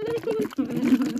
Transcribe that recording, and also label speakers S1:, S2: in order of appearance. S1: 取れない。